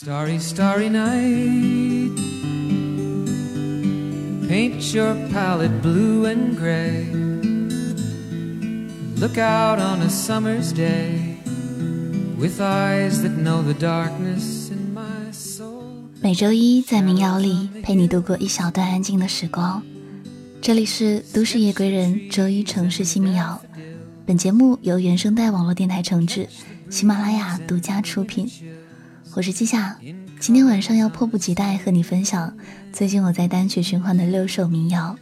Starry, starry night. Paint your palette blue and gray. Look out on a summer's day with eyes that know the darkness in my soul. 每周一在民谣里陪你度过一小段安静的时光。这里是都市夜归人周一城市新民谣。本节目由原声带网络电台承制，喜马拉雅独家出品。我是季夏，今天晚上要迫不及待和你分享最近我在单曲循环的六首民谣。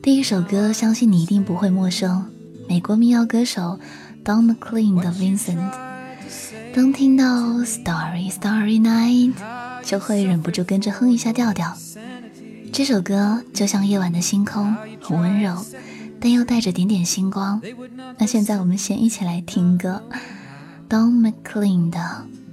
第一首歌，相信你一定不会陌生，美国民谣歌手 Don McLean 的 Vincent。当听到 Starry Starry Night，就会忍不住跟着哼一下调调。这首歌就像夜晚的星空，很温柔，但又带着点点星光。那现在我们先一起来听歌，Don McLean 的。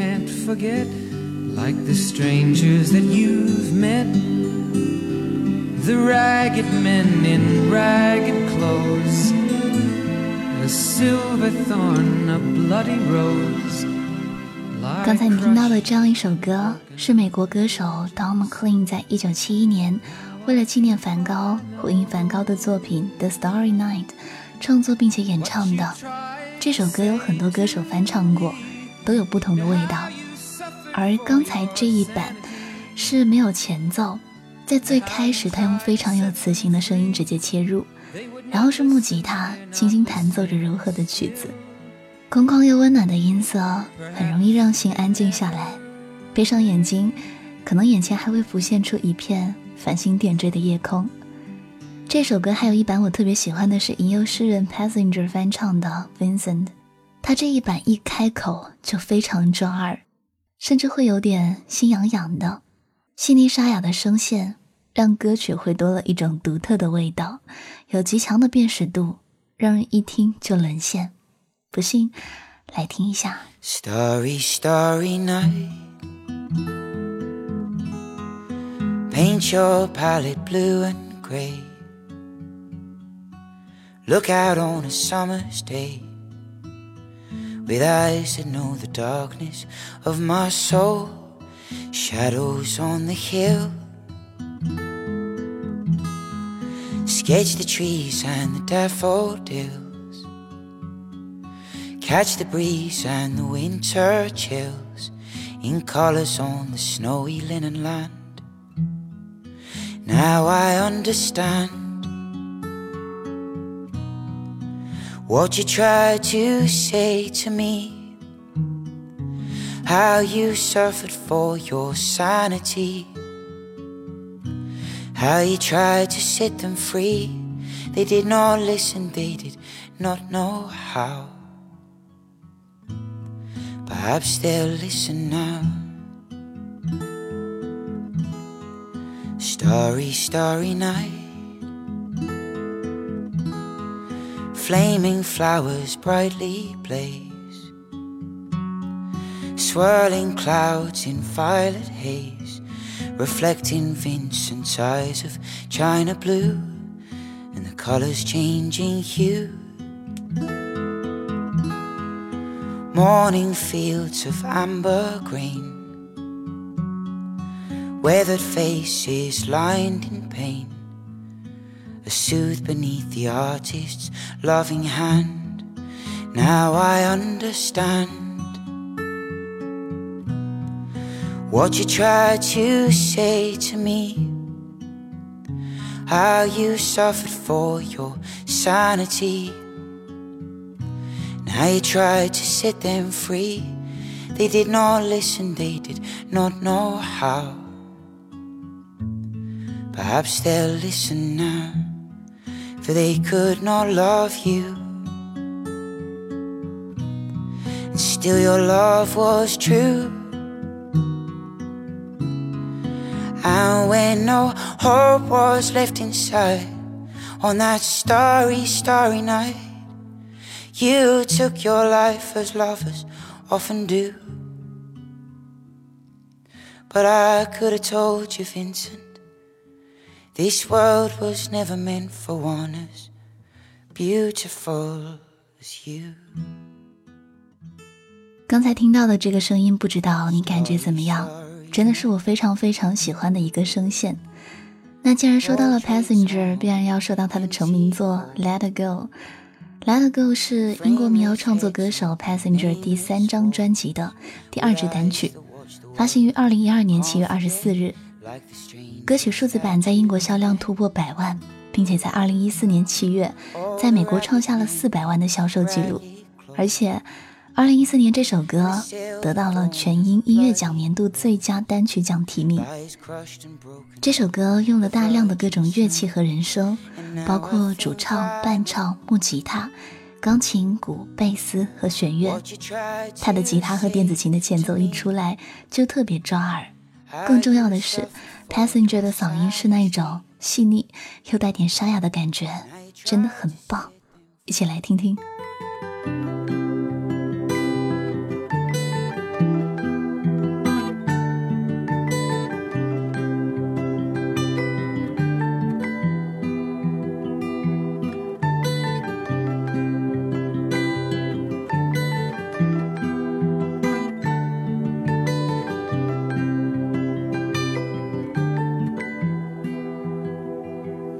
can't forget, like the strangers that you've met. The ragged men in ragged clothes, a silver thorn, a bloody rose. 刚才你听到的这样一首歌，是美国歌手 Don McLean 在一九七一年为了纪念梵高，呼应梵高的作品《The Starry Night》创作并且演唱的。这首歌有很多歌手翻唱过。都有不同的味道，而刚才这一版是没有前奏，在最开始他用非常有磁性的声音直接切入，然后是木吉他轻轻弹奏着柔和的曲子，空旷又温暖的音色很容易让心安静下来，闭上眼睛，可能眼前还会浮现出一片繁星点缀的夜空。这首歌还有一版我特别喜欢的是吟游诗人 Passenger 翻唱的 Vincent。他这一版一开口就非常抓耳，甚至会有点心痒痒的，细腻沙哑的声线让歌曲会多了一种独特的味道，有极强的辨识度，让人一听就沦陷。不信，来听一下。Starry, starry night. Paint your palette blue and gray. Look out on a summer's day. With eyes that know the darkness of my soul. Shadows on the hill. Sketch the trees and the daffodils. Catch the breeze and the winter chills in colors on the snowy linen land. Now I understand what you tried to say to me. how you suffered for your sanity. How you tried to set them free. They did not listen, they did not know how. Perhaps they'll listen now. Starry, starry night. Flaming flowers brightly blaze. Swirling clouds in violet haze. Reflecting Vincent's eyes of china blue. And the colors changing hue. Morning fields of amber green. Weathered faces lined in pain soothed beneath the artist's loving hand. Now I understand what you tried to say to me. How you suffered for your sanity. Now you tried to set them free. They did not listen, they did not know how. Perhaps they'll listen now, for they could not love you. And still, your love was true. And when no hope was left inside, on that starry, starry night, you took your life as lovers often do. But I could have told you, Vincent, this world was never meant for one as beautiful as you. 刚才听到的这个声音，不知道你感觉怎么样？真的是我非常非常喜欢的一个声线。那既然说到了 Passenger，必然要说到他的成名作《Let It Go》。《Let It Go》是英国民谣创作歌手 Passenger 第三张专辑的第二支单曲，发行于二零一二年七月二十四日。歌曲数字版在英国销量突破百万，并且在二零一四年七月在美国创下了四百万的销售记录，而且。二零一四年，这首歌得到了全英音乐奖年度最佳单曲奖提名。这首歌用了大量的各种乐器和人声，包括主唱、伴唱、木吉他、钢琴、鼓、贝斯和弦乐。他的吉他和电子琴的前奏一出来就特别抓耳。更重要的是，Passenger 的嗓音是那种细腻又带点沙哑的感觉，真的很棒。一起来听听。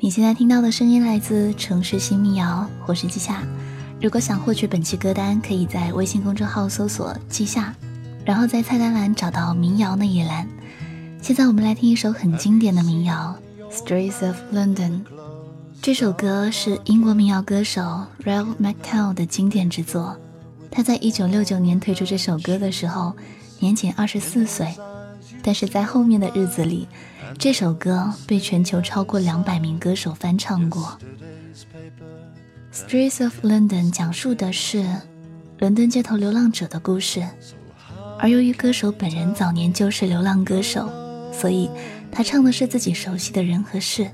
你现在听到的声音来自城市新民谣，我是季夏。如果想获取本期歌单，可以在微信公众号搜索“季夏”，然后在菜单栏找到民谣那一栏。现在我们来听一首很经典的民谣《Streets of London》。这首歌是英国民谣歌手 Ralph McTell 的经典之作。他在一九六九年推出这首歌的时候，年仅二十四岁，但是在后面的日子里，这首歌被全球超过两百名歌手翻唱过。《Streets of London》讲述的是伦敦街头流浪者的故事，而由于歌手本人早年就是流浪歌手，所以他唱的是自己熟悉的人和事。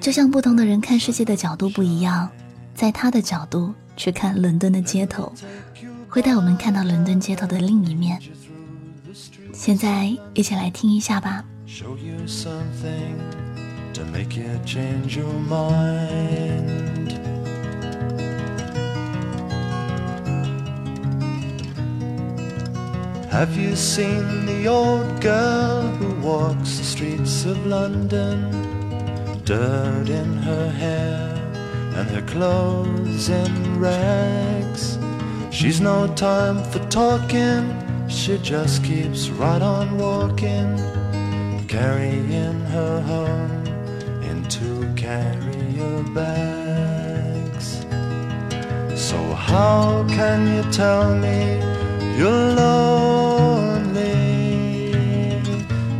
就像不同的人看世界的角度不一样，在他的角度去看伦敦的街头，会带我们看到伦敦街头的另一面。现在一起来听一下吧。 show you something to make you change your mind. Have you seen the old girl who walks the streets of London? Dirt in her hair and her clothes in rags. She's no time for talking, she just keeps right on walking carrying her home in two carrier bags. So how can you tell me you're lonely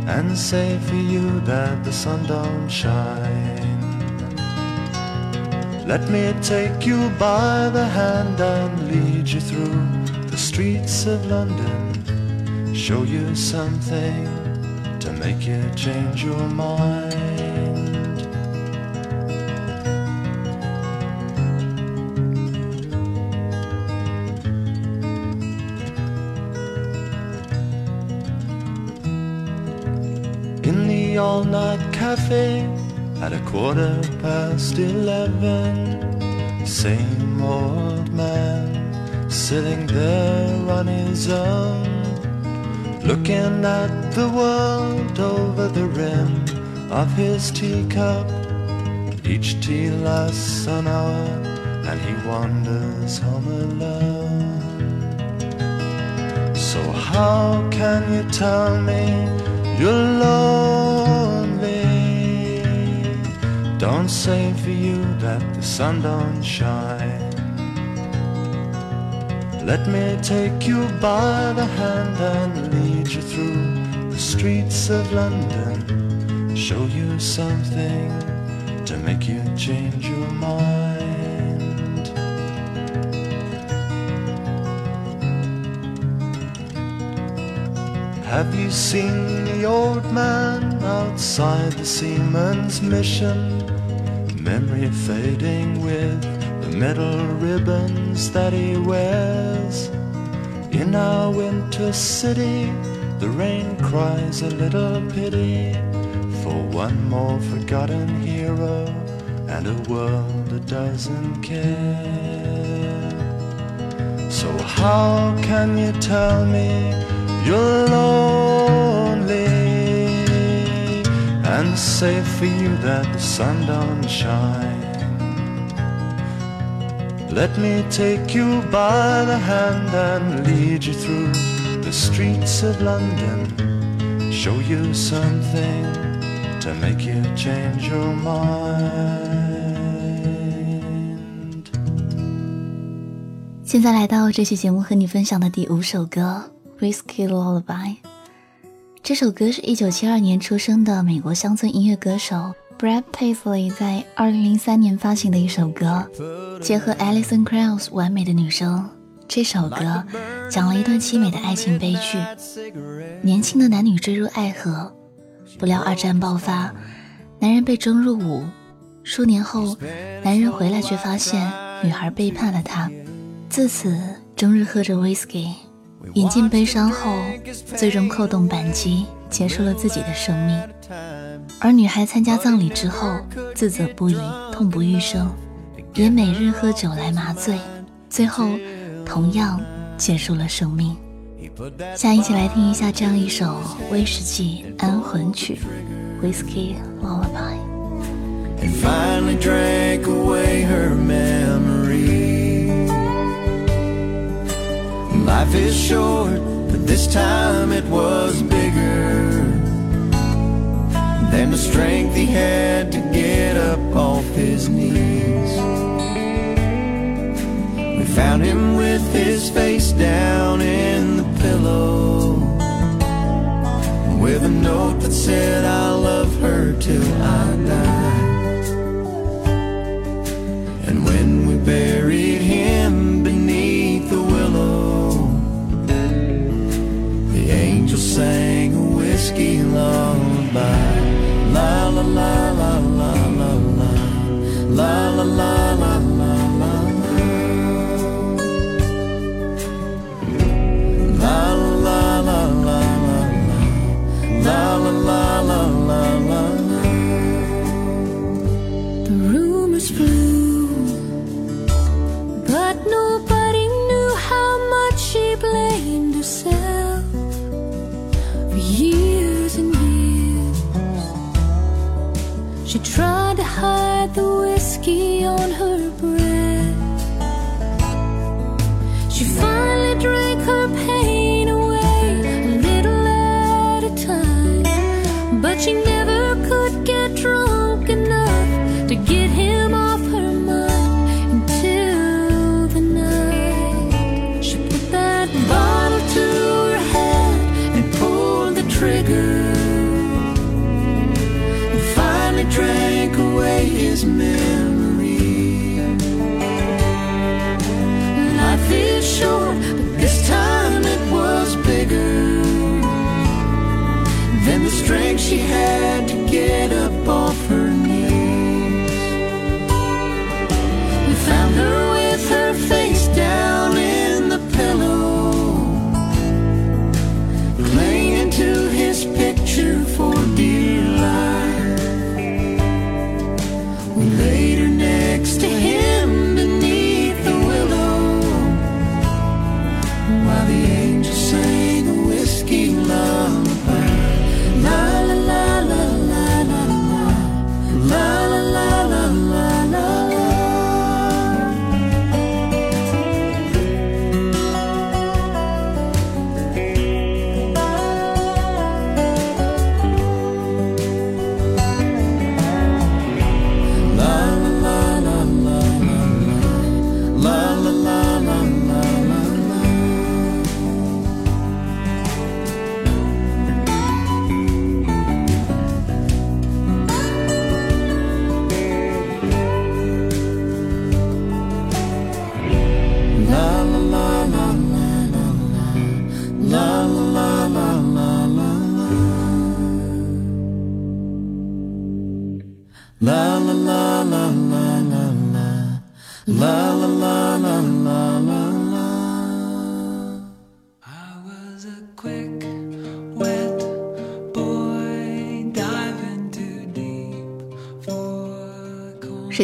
and say for you that the sun don't shine? Let me take you by the hand and lead you through the streets of London, show you something to make you change your mind. In the all night cafe at a quarter past eleven, same old man sitting there on his own looking at the world over the rim of his teacup. Each tea lasts an hour, and he wanders home alone. So, how can you tell me you're lonely? Don't say for you that the sun don't shine. Let me take you by the hand and lead you through the streets of London. Show you something to make you change your mind. Have you seen the old man outside the seaman's mission? Memory fading with the metal ribbons that he wears. In our winter city, the rain cries a little pity for one more forgotten hero and a world that doesn't care. So, how can you tell me you're lonely and say for you that the sun don't shine? Let me take you by the hand and lead you through the streets of London. Show you something to make you change your mind. 现在来到这期节目和你分享的第五首歌《Whiskey Lullaby》。这首歌是一九七二年出生的美国乡村音乐歌手 Brad Paisley 在二零零三年发行的一首歌，结合 Alison Krauss 完美的女声。这首歌讲了一段凄美的爱情悲剧，年轻的男女坠入爱河，不料二战爆发，男人被征入伍，数年后，男人回来却发现女孩背叛了他，自此终日喝着 whisky，饮尽悲伤后，最终扣动扳机，结束了自己的生命。而女孩参加葬礼之后，自责不已，痛不欲生，也每日喝酒来麻醉，最后同样结束了生命。下一起来听一下这样一首威士忌安魂曲《Whiskey Lullaby》。and finally drank away her memory. Life is short, but this time it was bigger than the strength he had to get up off his knees. We found him with his face down in the pillow with a note that said, I love her till I die. Breath. She finally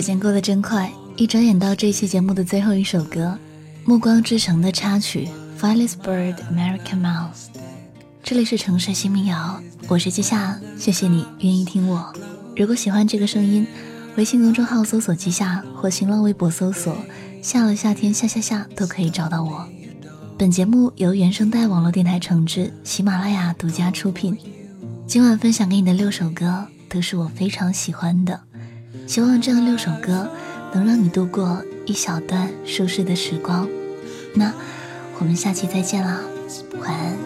时间过得真快，一转眼到这期节目的最后一首歌，《暮光之城》的插曲《Phyllis Bird American Mouse》。这里是城市新民谣，我是季夏，谢谢你愿意听我。如果喜欢这个声音，微信公众号搜索“季夏”或新浪微博搜索“夏了夏天夏夏夏”都可以找到我。本节目由原声带网络电台承制，喜马拉雅独家出品。今晚分享给你的六首歌都是我非常喜欢的，希望这样六首歌能让你度过一小段舒适的时光。那我们下期再见啦，晚安。